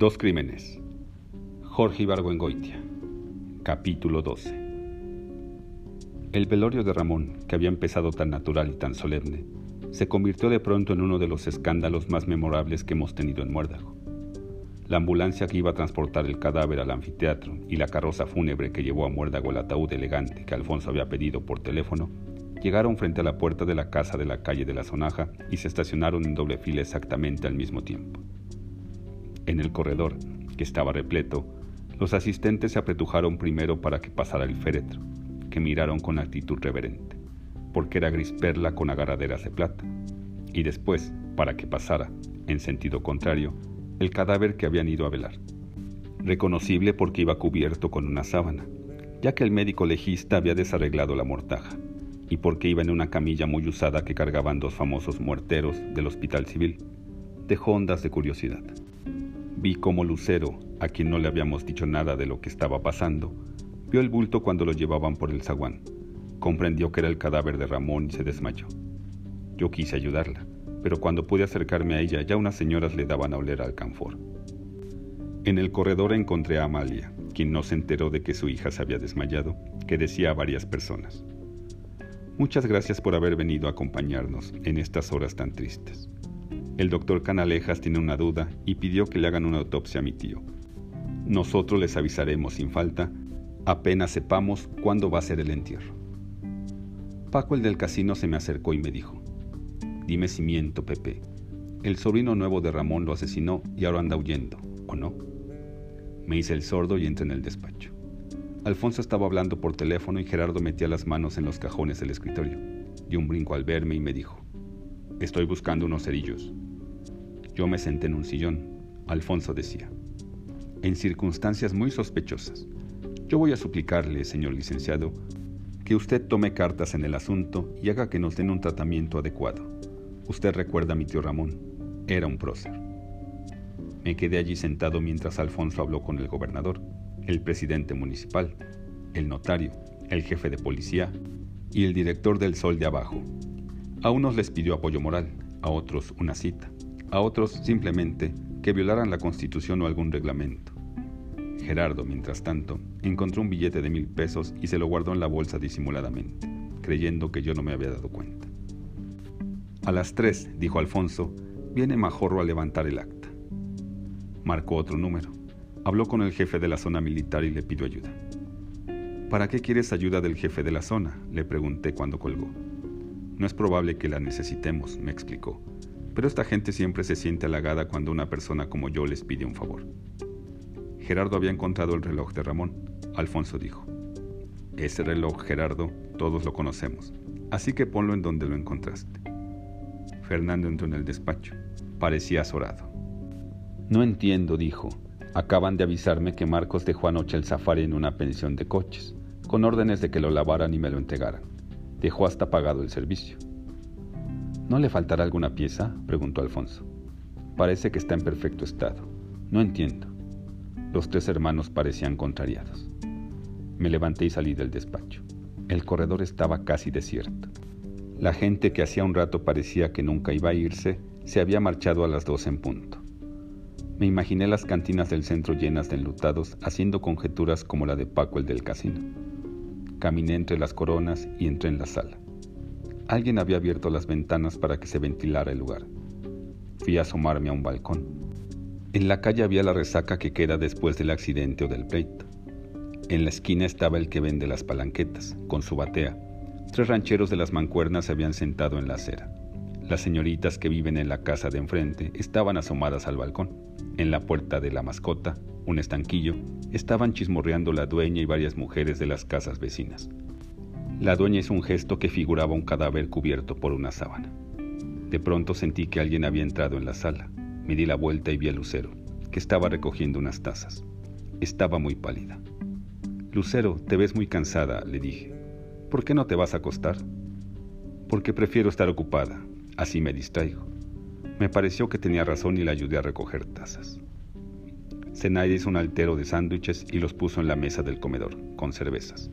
Dos crímenes. Jorge Ibargüengoitia. Capítulo 12. El velorio de Ramón, que había empezado tan natural y tan solemne, se convirtió de pronto en uno de los escándalos más memorables que hemos tenido en Muérdago. La ambulancia que iba a transportar el cadáver al anfiteatro y la carroza fúnebre que llevó a Muérdago el ataúd elegante que Alfonso había pedido por teléfono llegaron frente a la puerta de la casa de la calle de la Sonaja y se estacionaron en doble fila exactamente al mismo tiempo. En el corredor, que estaba repleto, los asistentes se apretujaron primero para que pasara el féretro, que miraron con actitud reverente, porque era gris perla con agarraderas de plata, y después, para que pasara, en sentido contrario, el cadáver que habían ido a velar. Reconocible porque iba cubierto con una sábana, ya que el médico legista había desarreglado la mortaja, y porque iba en una camilla muy usada que cargaban dos famosos muerteros del Hospital Civil. Dejó ondas de curiosidad. Vi cómo Lucero, a quien no le habíamos dicho nada de lo que estaba pasando, vio el bulto cuando lo llevaban por el zaguán. Comprendió que era el cadáver de Ramón y se desmayó. Yo quise ayudarla, pero cuando pude acercarme a ella ya unas señoras le daban a oler al canfor. En el corredor encontré a Amalia, quien no se enteró de que su hija se había desmayado, que decía a varias personas. Muchas gracias por haber venido a acompañarnos en estas horas tan tristes. El doctor Canalejas tiene una duda y pidió que le hagan una autopsia a mi tío. Nosotros les avisaremos sin falta apenas sepamos cuándo va a ser el entierro. Paco el del casino se me acercó y me dijo, dime si miento, Pepe. El sobrino nuevo de Ramón lo asesinó y ahora anda huyendo, ¿o no? Me hice el sordo y entré en el despacho. Alfonso estaba hablando por teléfono y Gerardo metía las manos en los cajones del escritorio. Dio un brinco al verme y me dijo, estoy buscando unos cerillos. Yo me senté en un sillón. Alfonso decía, en circunstancias muy sospechosas. Yo voy a suplicarle, señor licenciado, que usted tome cartas en el asunto y haga que nos den un tratamiento adecuado. Usted recuerda a mi tío Ramón, era un prócer. Me quedé allí sentado mientras Alfonso habló con el gobernador, el presidente municipal, el notario, el jefe de policía y el director del Sol de Abajo. A unos les pidió apoyo moral, a otros una cita a otros simplemente que violaran la constitución o algún reglamento. Gerardo, mientras tanto, encontró un billete de mil pesos y se lo guardó en la bolsa disimuladamente, creyendo que yo no me había dado cuenta. A las tres, dijo Alfonso, viene Majorro a levantar el acta. Marcó otro número. Habló con el jefe de la zona militar y le pidió ayuda. ¿Para qué quieres ayuda del jefe de la zona? le pregunté cuando colgó. No es probable que la necesitemos, me explicó pero esta gente siempre se siente halagada cuando una persona como yo les pide un favor. Gerardo había encontrado el reloj de Ramón. Alfonso dijo, ese reloj, Gerardo, todos lo conocemos, así que ponlo en donde lo encontraste. Fernando entró en el despacho. Parecía azorado. No entiendo, dijo. Acaban de avisarme que Marcos dejó anoche el safari en una pensión de coches, con órdenes de que lo lavaran y me lo entregaran. Dejó hasta pagado el servicio. ¿No le faltará alguna pieza? preguntó Alfonso. Parece que está en perfecto estado. No entiendo. Los tres hermanos parecían contrariados. Me levanté y salí del despacho. El corredor estaba casi desierto. La gente que hacía un rato parecía que nunca iba a irse, se había marchado a las dos en punto. Me imaginé las cantinas del centro llenas de enlutados, haciendo conjeturas como la de Paco el del casino. Caminé entre las coronas y entré en la sala. Alguien había abierto las ventanas para que se ventilara el lugar. Fui a asomarme a un balcón. En la calle había la resaca que queda después del accidente o del pleito. En la esquina estaba el que vende las palanquetas, con su batea. Tres rancheros de las mancuernas se habían sentado en la acera. Las señoritas que viven en la casa de enfrente estaban asomadas al balcón. En la puerta de la mascota, un estanquillo, estaban chismorreando la dueña y varias mujeres de las casas vecinas. La dueña hizo un gesto que figuraba un cadáver cubierto por una sábana. De pronto sentí que alguien había entrado en la sala. Me di la vuelta y vi a Lucero, que estaba recogiendo unas tazas. Estaba muy pálida. Lucero, te ves muy cansada, le dije. ¿Por qué no te vas a acostar? Porque prefiero estar ocupada, así me distraigo. Me pareció que tenía razón y la ayudé a recoger tazas. Zenaide hizo un altero de sándwiches y los puso en la mesa del comedor, con cervezas.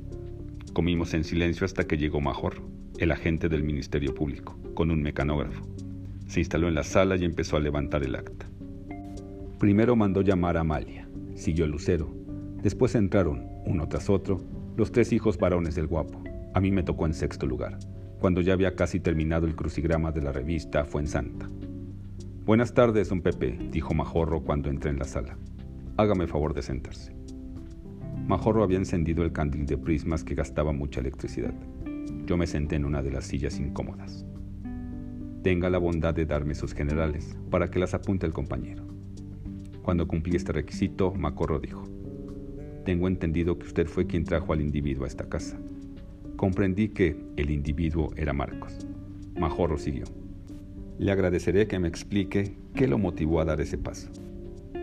Comimos en silencio hasta que llegó Major, el agente del Ministerio Público, con un mecanógrafo. Se instaló en la sala y empezó a levantar el acta. Primero mandó llamar a Amalia, siguió Lucero, después entraron, uno tras otro, los tres hijos varones del guapo. A mí me tocó en sexto lugar, cuando ya había casi terminado el crucigrama de la revista Fuensanta. Buenas tardes, don Pepe, dijo Majorro cuando entré en la sala. Hágame favor de sentarse. Majorro había encendido el candil de prismas que gastaba mucha electricidad. Yo me senté en una de las sillas incómodas. Tenga la bondad de darme sus generales para que las apunte el compañero. Cuando cumplí este requisito, Macorro dijo, Tengo entendido que usted fue quien trajo al individuo a esta casa. Comprendí que el individuo era Marcos. Majorro siguió. Le agradeceré que me explique qué lo motivó a dar ese paso.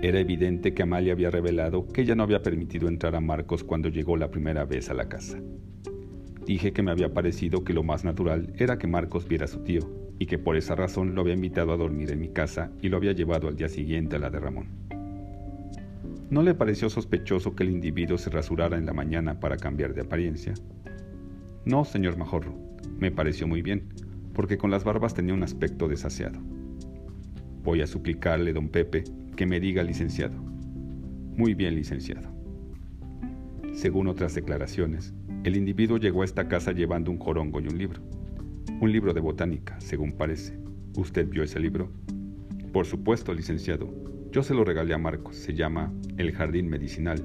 Era evidente que Amalia había revelado que ella no había permitido entrar a Marcos cuando llegó la primera vez a la casa. Dije que me había parecido que lo más natural era que Marcos viera a su tío y que por esa razón lo había invitado a dormir en mi casa y lo había llevado al día siguiente a la de Ramón. ¿No le pareció sospechoso que el individuo se rasurara en la mañana para cambiar de apariencia? No, señor Majorro, me pareció muy bien, porque con las barbas tenía un aspecto desaseado. Voy a suplicarle, don Pepe, que me diga licenciado. Muy bien, licenciado. Según otras declaraciones, el individuo llegó a esta casa llevando un jorongo y un libro. Un libro de botánica, según parece. ¿Usted vio ese libro? Por supuesto, licenciado. Yo se lo regalé a Marcos. Se llama El Jardín Medicinal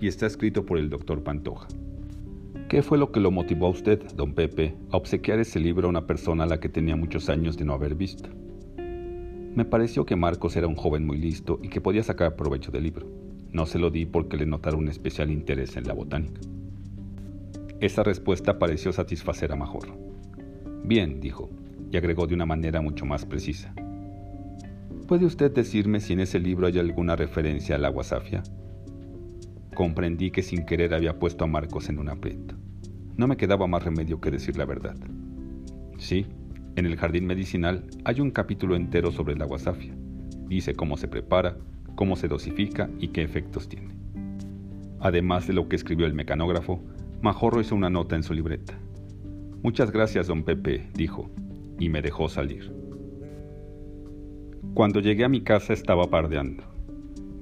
y está escrito por el doctor Pantoja. ¿Qué fue lo que lo motivó a usted, don Pepe, a obsequiar ese libro a una persona a la que tenía muchos años de no haber visto? Me pareció que Marcos era un joven muy listo y que podía sacar provecho del libro. No se lo di porque le notara un especial interés en la botánica. Esa respuesta pareció satisfacer a Majorro. Bien, dijo, y agregó de una manera mucho más precisa. ¿Puede usted decirme si en ese libro hay alguna referencia al agua safia? Comprendí que sin querer había puesto a Marcos en un aprieto. No me quedaba más remedio que decir la verdad. Sí, en el jardín medicinal hay un capítulo entero sobre el agua safia. Dice cómo se prepara, cómo se dosifica y qué efectos tiene. Además de lo que escribió el mecanógrafo, Majorro hizo una nota en su libreta. Muchas gracias, don Pepe, dijo, y me dejó salir. Cuando llegué a mi casa estaba pardeando.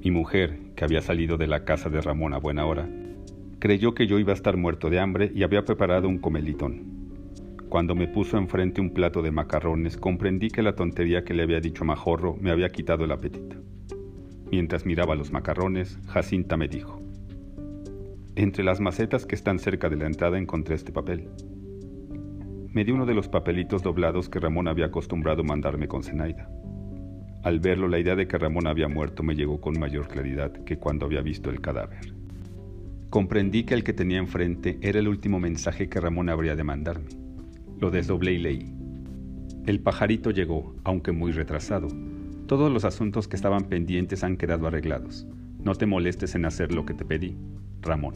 Mi mujer, que había salido de la casa de Ramón a buena hora, creyó que yo iba a estar muerto de hambre y había preparado un comelitón. Cuando me puso enfrente un plato de macarrones, comprendí que la tontería que le había dicho Majorro me había quitado el apetito. Mientras miraba los macarrones, Jacinta me dijo, Entre las macetas que están cerca de la entrada encontré este papel. Me di uno de los papelitos doblados que Ramón había acostumbrado mandarme con Zenaida. Al verlo, la idea de que Ramón había muerto me llegó con mayor claridad que cuando había visto el cadáver. Comprendí que el que tenía enfrente era el último mensaje que Ramón habría de mandarme. Lo desdoblé y leí. El pajarito llegó, aunque muy retrasado. Todos los asuntos que estaban pendientes han quedado arreglados. No te molestes en hacer lo que te pedí, Ramón.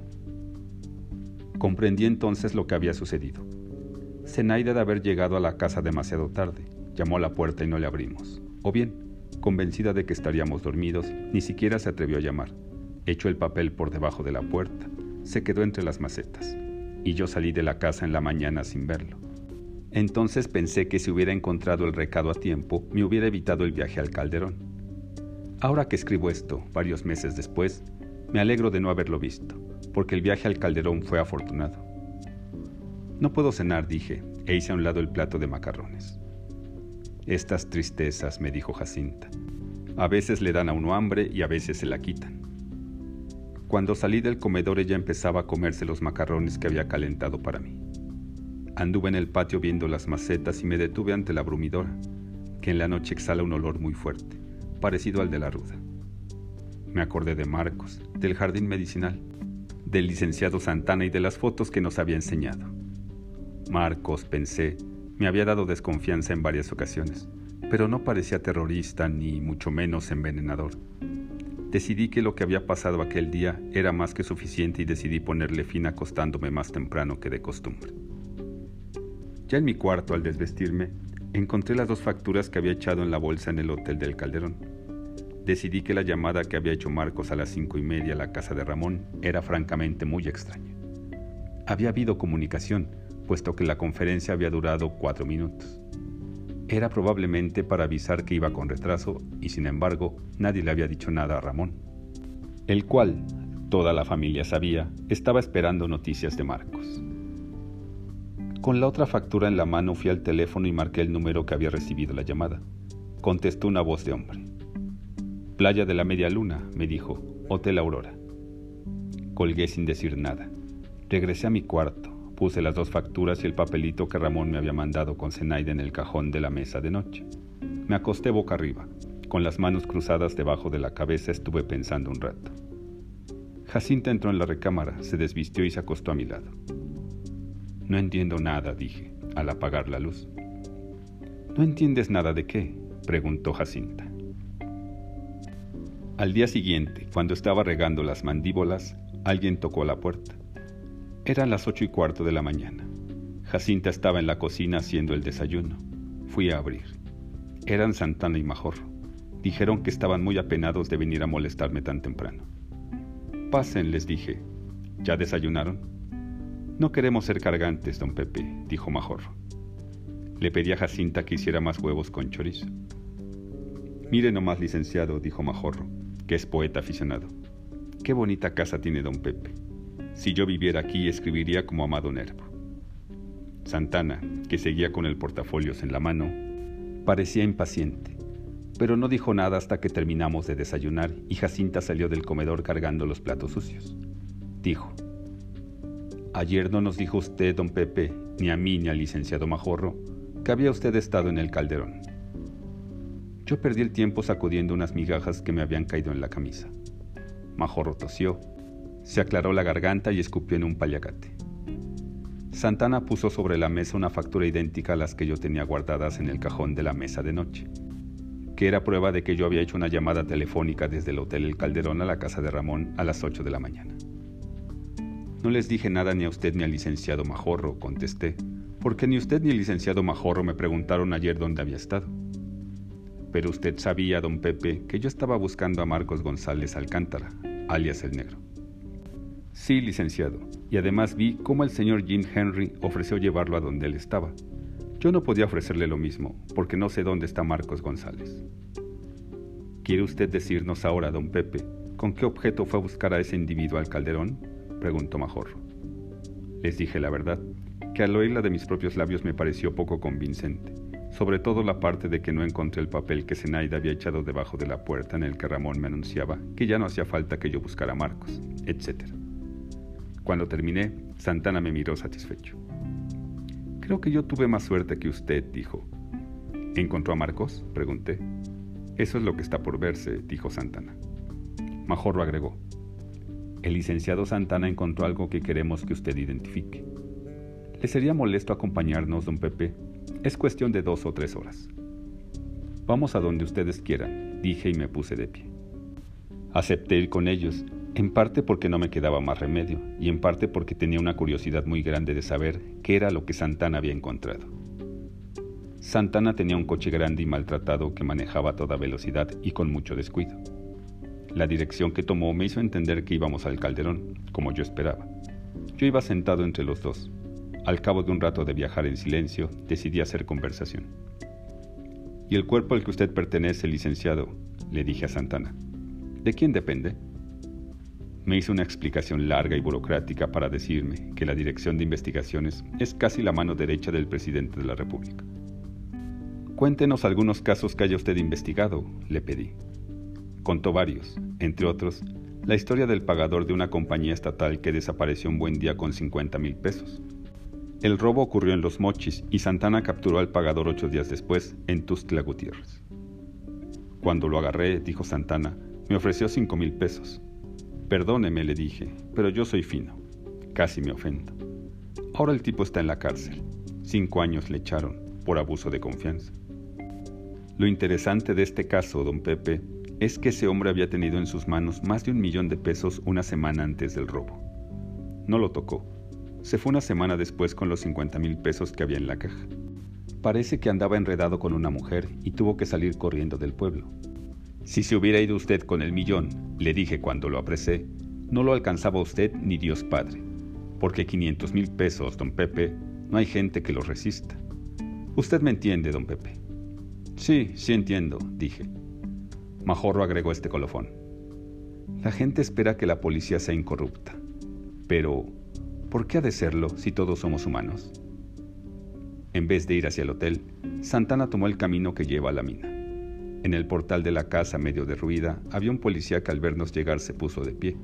Comprendí entonces lo que había sucedido. Zenaida de haber llegado a la casa demasiado tarde, llamó a la puerta y no le abrimos. O bien, Convencida de que estaríamos dormidos, ni siquiera se atrevió a llamar. Echó el papel por debajo de la puerta, se quedó entre las macetas, y yo salí de la casa en la mañana sin verlo. Entonces pensé que si hubiera encontrado el recado a tiempo, me hubiera evitado el viaje al Calderón. Ahora que escribo esto, varios meses después, me alegro de no haberlo visto, porque el viaje al Calderón fue afortunado. No puedo cenar, dije, e hice a un lado el plato de macarrones. Estas tristezas, me dijo Jacinta, a veces le dan a uno hambre y a veces se la quitan. Cuando salí del comedor ella empezaba a comerse los macarrones que había calentado para mí. Anduve en el patio viendo las macetas y me detuve ante la brumidora, que en la noche exhala un olor muy fuerte, parecido al de la ruda. Me acordé de Marcos, del jardín medicinal, del licenciado Santana y de las fotos que nos había enseñado. Marcos, pensé, me había dado desconfianza en varias ocasiones, pero no parecía terrorista ni mucho menos envenenador. Decidí que lo que había pasado aquel día era más que suficiente y decidí ponerle fin acostándome más temprano que de costumbre. Ya en mi cuarto, al desvestirme, encontré las dos facturas que había echado en la bolsa en el Hotel del Calderón. Decidí que la llamada que había hecho Marcos a las cinco y media a la casa de Ramón era francamente muy extraña. Había habido comunicación, puesto que la conferencia había durado cuatro minutos. era probablemente para avisar que iba con retraso y sin embargo nadie le había dicho nada a Ramón, el cual, toda la familia sabía, estaba esperando noticias de Marcos. Con la otra factura en la mano fui al teléfono y marqué el número que había recibido la llamada. Contestó una voz de hombre. Playa de la Media Luna, me dijo, Hotel Aurora. Colgué sin decir nada. Regresé a mi cuarto, puse las dos facturas y el papelito que Ramón me había mandado con Zenaide en el cajón de la mesa de noche. Me acosté boca arriba. Con las manos cruzadas debajo de la cabeza estuve pensando un rato. Jacinta entró en la recámara, se desvistió y se acostó a mi lado. No entiendo nada, dije, al apagar la luz. ¿No entiendes nada de qué? preguntó Jacinta. Al día siguiente, cuando estaba regando las mandíbulas, alguien tocó la puerta. Eran las ocho y cuarto de la mañana. Jacinta estaba en la cocina haciendo el desayuno. Fui a abrir. Eran Santana y Majorro. Dijeron que estaban muy apenados de venir a molestarme tan temprano. Pasen, les dije. ¿Ya desayunaron? No queremos ser cargantes, don Pepe, dijo Majorro. Le pedí a Jacinta que hiciera más huevos con chorizo. Mire nomás, licenciado, dijo Majorro, que es poeta aficionado. Qué bonita casa tiene don Pepe. Si yo viviera aquí, escribiría como Amado Nervo. Santana, que seguía con el portafolios en la mano, parecía impaciente, pero no dijo nada hasta que terminamos de desayunar y Jacinta salió del comedor cargando los platos sucios. Dijo, Ayer no nos dijo usted, don Pepe, ni a mí ni al licenciado Majorro, que había usted estado en el calderón. Yo perdí el tiempo sacudiendo unas migajas que me habían caído en la camisa. Majorro tosió se aclaró la garganta y escupió en un paliacate. Santana puso sobre la mesa una factura idéntica a las que yo tenía guardadas en el cajón de la mesa de noche, que era prueba de que yo había hecho una llamada telefónica desde el Hotel El Calderón a la casa de Ramón a las 8 de la mañana. No les dije nada ni a usted ni al licenciado Majorro, contesté, porque ni usted ni el licenciado Majorro me preguntaron ayer dónde había estado. Pero usted sabía, don Pepe, que yo estaba buscando a Marcos González Alcántara, alias el Negro. Sí, licenciado, y además vi cómo el señor Jim Henry ofreció llevarlo a donde él estaba. Yo no podía ofrecerle lo mismo, porque no sé dónde está Marcos González. ¿Quiere usted decirnos ahora, don Pepe, con qué objeto fue a buscar a ese individuo al calderón? Preguntó Majorro. Les dije la verdad, que al oírla de mis propios labios me pareció poco convincente, sobre todo la parte de que no encontré el papel que Zenaida había echado debajo de la puerta en el que Ramón me anunciaba que ya no hacía falta que yo buscara a Marcos, etc. Cuando terminé, Santana me miró satisfecho. Creo que yo tuve más suerte que usted, dijo. ¿Encontró a Marcos? pregunté. Eso es lo que está por verse, dijo Santana. Majorro agregó. El licenciado Santana encontró algo que queremos que usted identifique. ¿Le sería molesto acompañarnos, don Pepe? Es cuestión de dos o tres horas. Vamos a donde ustedes quieran, dije y me puse de pie. Acepté ir con ellos en parte porque no me quedaba más remedio y en parte porque tenía una curiosidad muy grande de saber qué era lo que Santana había encontrado. Santana tenía un coche grande y maltratado que manejaba a toda velocidad y con mucho descuido. La dirección que tomó me hizo entender que íbamos al calderón, como yo esperaba. Yo iba sentado entre los dos. Al cabo de un rato de viajar en silencio, decidí hacer conversación. ¿Y el cuerpo al que usted pertenece, licenciado? le dije a Santana. ¿De quién depende? Me hizo una explicación larga y burocrática para decirme que la Dirección de Investigaciones es casi la mano derecha del presidente de la República. Cuéntenos algunos casos que haya usted investigado, le pedí. Contó varios, entre otros, la historia del pagador de una compañía estatal que desapareció un buen día con 50 mil pesos. El robo ocurrió en Los Mochis y Santana capturó al pagador ocho días después en Tustla Gutiérrez. Cuando lo agarré, dijo Santana, me ofreció cinco mil pesos. Perdóneme, le dije, pero yo soy fino. Casi me ofendo. Ahora el tipo está en la cárcel. Cinco años le echaron por abuso de confianza. Lo interesante de este caso, don Pepe, es que ese hombre había tenido en sus manos más de un millón de pesos una semana antes del robo. No lo tocó. Se fue una semana después con los 50 mil pesos que había en la caja. Parece que andaba enredado con una mujer y tuvo que salir corriendo del pueblo. Si se hubiera ido usted con el millón, le dije cuando lo apresé, no lo alcanzaba usted ni Dios Padre, porque 500 mil pesos, don Pepe, no hay gente que los resista. Usted me entiende, don Pepe. Sí, sí entiendo, dije. Majorro agregó este colofón. La gente espera que la policía sea incorrupta. Pero, ¿por qué ha de serlo si todos somos humanos? En vez de ir hacia el hotel, Santana tomó el camino que lleva a la mina. En el portal de la casa, medio derruida, había un policía que al vernos llegar se puso de pie,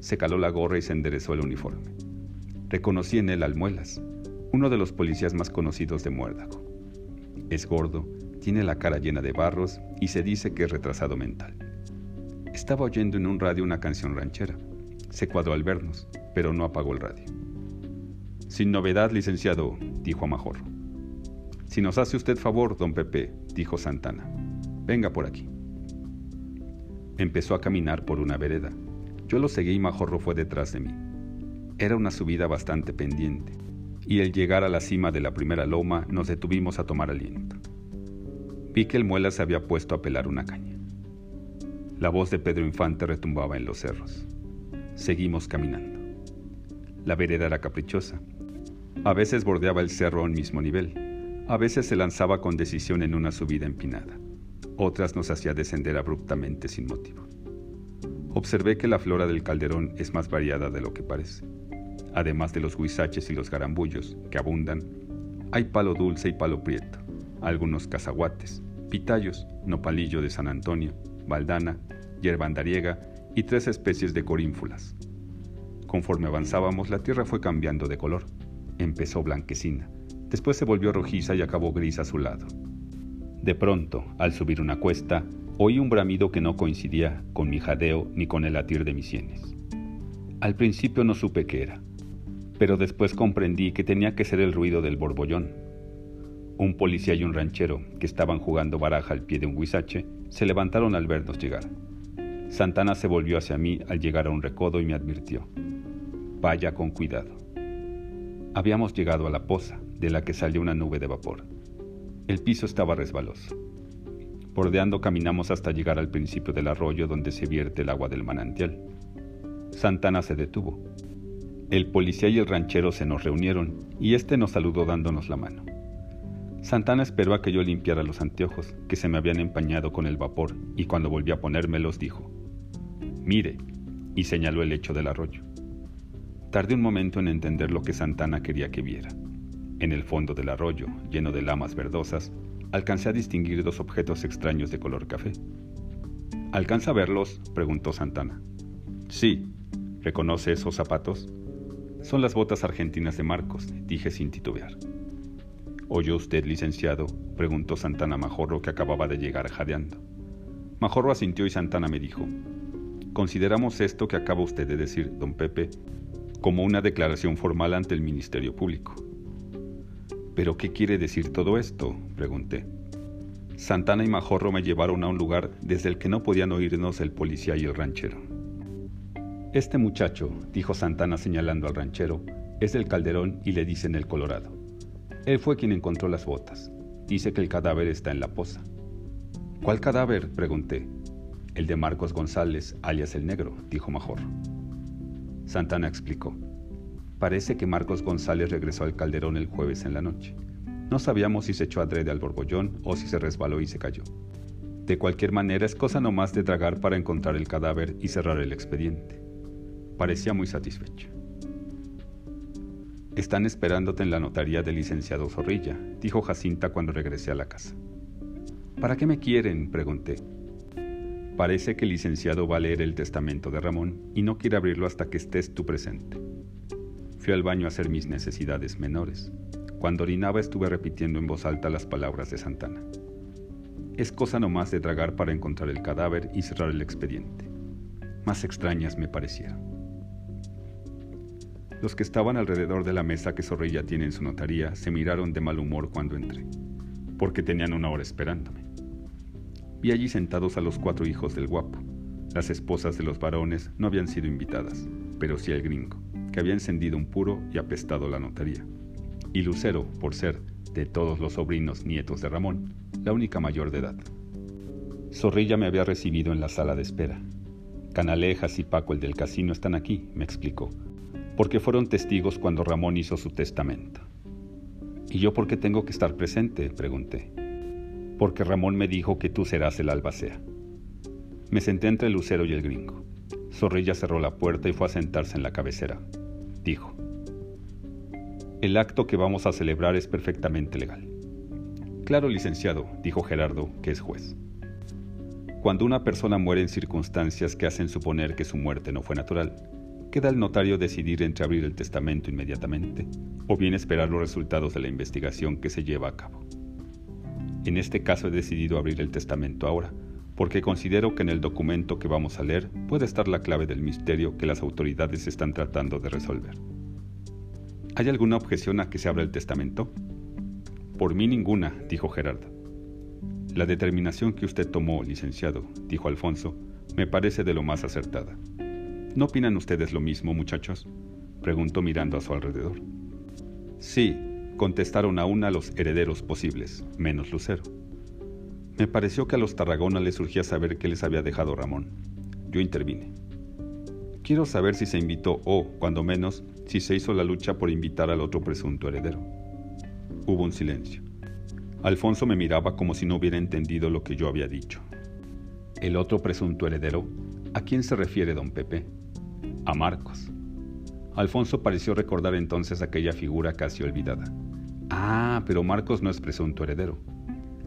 se caló la gorra y se enderezó el uniforme. Reconocí en él Almuelas, uno de los policías más conocidos de Muérdago. Es gordo, tiene la cara llena de barros y se dice que es retrasado mental. Estaba oyendo en un radio una canción ranchera. Se cuadró al vernos, pero no apagó el radio. Sin novedad, licenciado, dijo a Majorro. Si nos hace usted favor, don Pepe, dijo Santana. Venga por aquí. Empezó a caminar por una vereda. Yo lo seguí y Majorro fue detrás de mí. Era una subida bastante pendiente, y al llegar a la cima de la primera loma nos detuvimos a tomar aliento. Vi que el muela se había puesto a pelar una caña. La voz de Pedro Infante retumbaba en los cerros. Seguimos caminando. La vereda era caprichosa. A veces bordeaba el cerro a un mismo nivel. A veces se lanzaba con decisión en una subida empinada. Otras nos hacía descender abruptamente sin motivo. Observé que la flora del calderón es más variada de lo que parece. Además de los huizaches y los garambullos, que abundan, hay palo dulce y palo prieto, algunos cazaguates, pitayos, nopalillo de San Antonio, baldana, hierba andariega y tres especies de corínfulas. Conforme avanzábamos, la tierra fue cambiando de color. Empezó blanquecina, después se volvió rojiza y acabó gris a su lado. De pronto, al subir una cuesta, oí un bramido que no coincidía con mi jadeo ni con el latir de mis sienes. Al principio no supe qué era, pero después comprendí que tenía que ser el ruido del borbollón, un policía y un ranchero, que estaban jugando baraja al pie de un huizache, se levantaron al vernos llegar. Santana se volvió hacia mí al llegar a un recodo y me advirtió. Vaya con cuidado. Habíamos llegado a la poza, de la que salió una nube de vapor. El piso estaba resbaloso. Bordeando caminamos hasta llegar al principio del arroyo donde se vierte el agua del manantial. Santana se detuvo. El policía y el ranchero se nos reunieron y este nos saludó dándonos la mano. Santana esperó a que yo limpiara los anteojos, que se me habían empañado con el vapor, y cuando volví a ponérmelos dijo, Mire, y señaló el lecho del arroyo. Tardé un momento en entender lo que Santana quería que viera. En el fondo del arroyo, lleno de lamas verdosas, alcancé a distinguir dos objetos extraños de color café. ¿Alcanza a verlos? preguntó Santana. Sí. ¿Reconoce esos zapatos? Son las botas argentinas de Marcos, dije sin titubear. ¿Oyó usted, licenciado? preguntó Santana Majorro, que acababa de llegar jadeando. Majorro asintió y Santana me dijo, Consideramos esto que acaba usted de decir, don Pepe, como una declaración formal ante el Ministerio Público. ¿Pero qué quiere decir todo esto? pregunté. Santana y Majorro me llevaron a un lugar desde el que no podían oírnos el policía y el ranchero. Este muchacho, dijo Santana señalando al ranchero, es del Calderón y le dicen el Colorado. Él fue quien encontró las botas. Dice que el cadáver está en la poza. ¿Cuál cadáver? pregunté. El de Marcos González, alias el negro, dijo Majorro. Santana explicó. Parece que Marcos González regresó al calderón el jueves en la noche. No sabíamos si se echó adrede al borbollón o si se resbaló y se cayó. De cualquier manera es cosa nomás de tragar para encontrar el cadáver y cerrar el expediente. Parecía muy satisfecho. Están esperándote en la notaría del licenciado Zorrilla, dijo Jacinta cuando regresé a la casa. ¿Para qué me quieren? pregunté. Parece que el licenciado va a leer el testamento de Ramón y no quiere abrirlo hasta que estés tú presente. Fui al baño a hacer mis necesidades menores. Cuando orinaba estuve repitiendo en voz alta las palabras de Santana. Es cosa nomás de tragar para encontrar el cadáver y cerrar el expediente. Más extrañas me parecieron. Los que estaban alrededor de la mesa que Zorrilla tiene en su notaría se miraron de mal humor cuando entré, porque tenían una hora esperándome. Vi allí sentados a los cuatro hijos del guapo. Las esposas de los varones no habían sido invitadas, pero sí el gringo, que había encendido un puro y apestado la notaría. Y Lucero, por ser, de todos los sobrinos nietos de Ramón, la única mayor de edad. Zorrilla me había recibido en la sala de espera. Canalejas y Paco el del casino están aquí, me explicó, porque fueron testigos cuando Ramón hizo su testamento. ¿Y yo por qué tengo que estar presente? pregunté. porque Ramón me dijo que tú serás el albacea. Me senté entre el lucero y el gringo. Zorrilla cerró la puerta y fue a sentarse en la cabecera. Dijo, el acto que vamos a celebrar es perfectamente legal. Claro, licenciado, dijo Gerardo, que es juez. Cuando una persona muere en circunstancias que hacen suponer que su muerte no fue natural, queda el notario decidir entre abrir el testamento inmediatamente o bien esperar los resultados de la investigación que se lleva a cabo. En este caso he decidido abrir el testamento ahora, porque considero que en el documento que vamos a leer puede estar la clave del misterio que las autoridades están tratando de resolver. ¿Hay alguna objeción a que se abra el testamento? Por mí ninguna, dijo Gerardo. La determinación que usted tomó, licenciado, dijo Alfonso, me parece de lo más acertada. ¿No opinan ustedes lo mismo, muchachos? preguntó mirando a su alrededor. Sí, contestaron a una los herederos posibles, menos Lucero. Me pareció que a los Tarragona les surgía saber qué les había dejado Ramón. Yo intervine. Quiero saber si se invitó o, cuando menos, si se hizo la lucha por invitar al otro presunto heredero. Hubo un silencio. Alfonso me miraba como si no hubiera entendido lo que yo había dicho. ¿El otro presunto heredero? ¿A quién se refiere don Pepe? A Marcos. Alfonso pareció recordar entonces aquella figura casi olvidada. Ah, pero Marcos no es presunto heredero.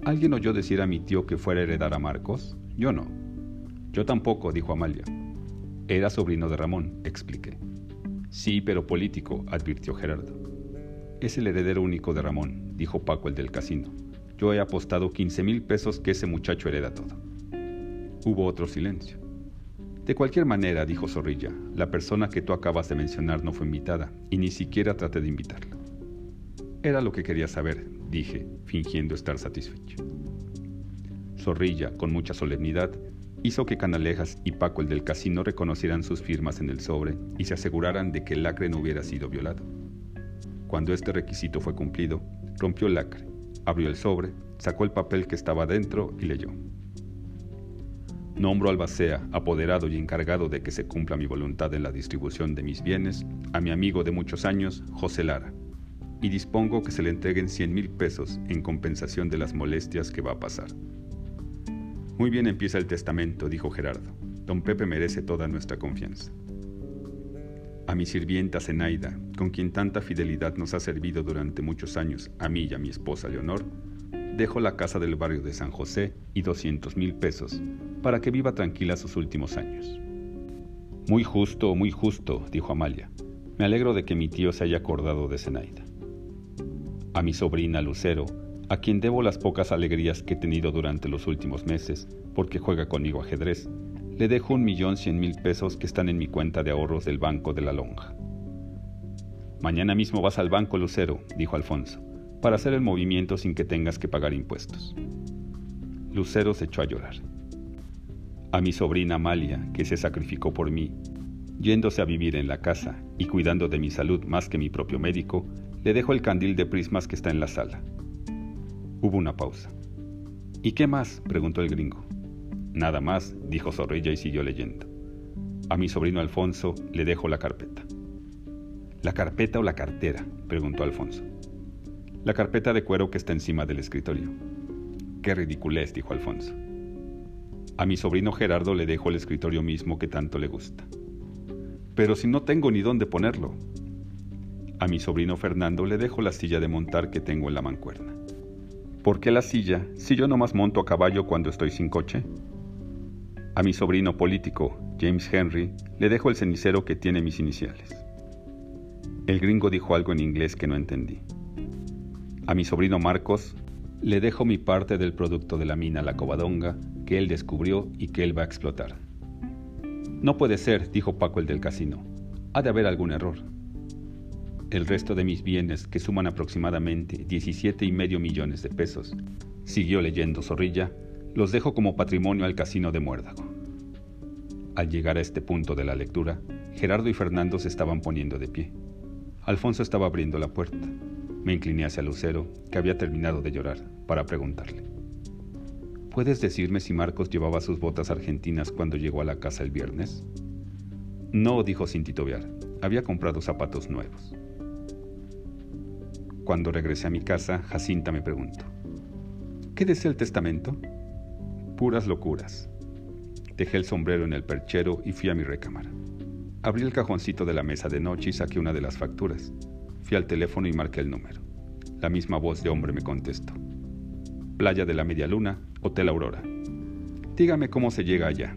¿Alguien oyó decir a mi tío que fuera a heredar a Marcos? Yo no. Yo tampoco, dijo Amalia. Era sobrino de Ramón, expliqué. Sí, pero político, advirtió Gerardo. Es el heredero único de Ramón, dijo Paco el del casino. Yo he apostado 15 mil pesos que ese muchacho hereda todo. Hubo otro silencio. De cualquier manera, dijo Zorrilla, la persona que tú acabas de mencionar no fue invitada y ni siquiera traté de invitarla. Era lo que quería saber, dije, fingiendo estar satisfecho. Zorrilla, con mucha solemnidad, hizo que Canalejas y Paco el del casino reconocieran sus firmas en el sobre y se aseguraran de que el lacre no hubiera sido violado. Cuando este requisito fue cumplido, rompió el lacre abrió el sobre, sacó el papel que estaba dentro y leyó. Nombro al Bacea, apoderado y encargado de que se cumpla mi voluntad en la distribución de mis bienes, a mi amigo de muchos años, José Lara, y dispongo que se le entreguen 100 mil pesos en compensación de las molestias que va a pasar. Muy bien empieza el testamento, dijo Gerardo. Don Pepe merece toda nuestra confianza. A mi sirvienta Zenaida, con quien tanta fidelidad nos ha servido durante muchos años, a mí y a mi esposa Leonor, dejo la casa del barrio de San José y 200 mil pesos para que viva tranquila sus últimos años. Muy justo, muy justo, dijo Amalia. Me alegro de que mi tío se haya acordado de Zenaida. A mi sobrina Lucero, a quien debo las pocas alegrías que he tenido durante los últimos meses, porque juega conmigo ajedrez, le dejo un millón cien mil pesos que están en mi cuenta de ahorros del Banco de la Lonja. Mañana mismo vas al banco, Lucero, dijo Alfonso, para hacer el movimiento sin que tengas que pagar impuestos. Lucero se echó a llorar. A mi sobrina Amalia, que se sacrificó por mí, yéndose a vivir en la casa y cuidando de mi salud más que mi propio médico, le dejo el candil de prismas que está en la sala. Hubo una pausa. ¿Y qué más? preguntó el gringo. Nada más, dijo Zorrilla y siguió leyendo. A mi sobrino Alfonso le dejo la carpeta. ¿La carpeta o la cartera? preguntó Alfonso. La carpeta de cuero que está encima del escritorio. Qué ridiculez, dijo Alfonso. A mi sobrino Gerardo le dejo el escritorio mismo que tanto le gusta. Pero si no tengo ni dónde ponerlo. A mi sobrino Fernando le dejo la silla de montar que tengo en la mancuerna. ¿Por qué la silla si yo nomás monto a caballo cuando estoy sin coche? A mi sobrino político, James Henry, le dejo el cenicero que tiene mis iniciales. El gringo dijo algo en inglés que no entendí. A mi sobrino Marcos le dejo mi parte del producto de la mina La Covadonga que él descubrió y que él va a explotar. No puede ser, dijo Paco el del casino. Ha de haber algún error. El resto de mis bienes, que suman aproximadamente 17 y medio millones de pesos, siguió leyendo Zorrilla, los dejo como patrimonio al casino de Muérdago. Al llegar a este punto de la lectura, Gerardo y Fernando se estaban poniendo de pie. Alfonso estaba abriendo la puerta. Me incliné hacia Lucero, que había terminado de llorar, para preguntarle. ¿Puedes decirme si Marcos llevaba sus botas argentinas cuando llegó a la casa el viernes? No, dijo sin titubear. Había comprado zapatos nuevos. Cuando regresé a mi casa, Jacinta me preguntó. ¿Qué decía el testamento? Puras locuras. Dejé el sombrero en el perchero y fui a mi recámara. Abrí el cajoncito de la mesa de noche y saqué una de las facturas. Fui al teléfono y marqué el número. La misma voz de hombre me contestó. Playa de la Media Luna, Hotel Aurora. Dígame cómo se llega allá.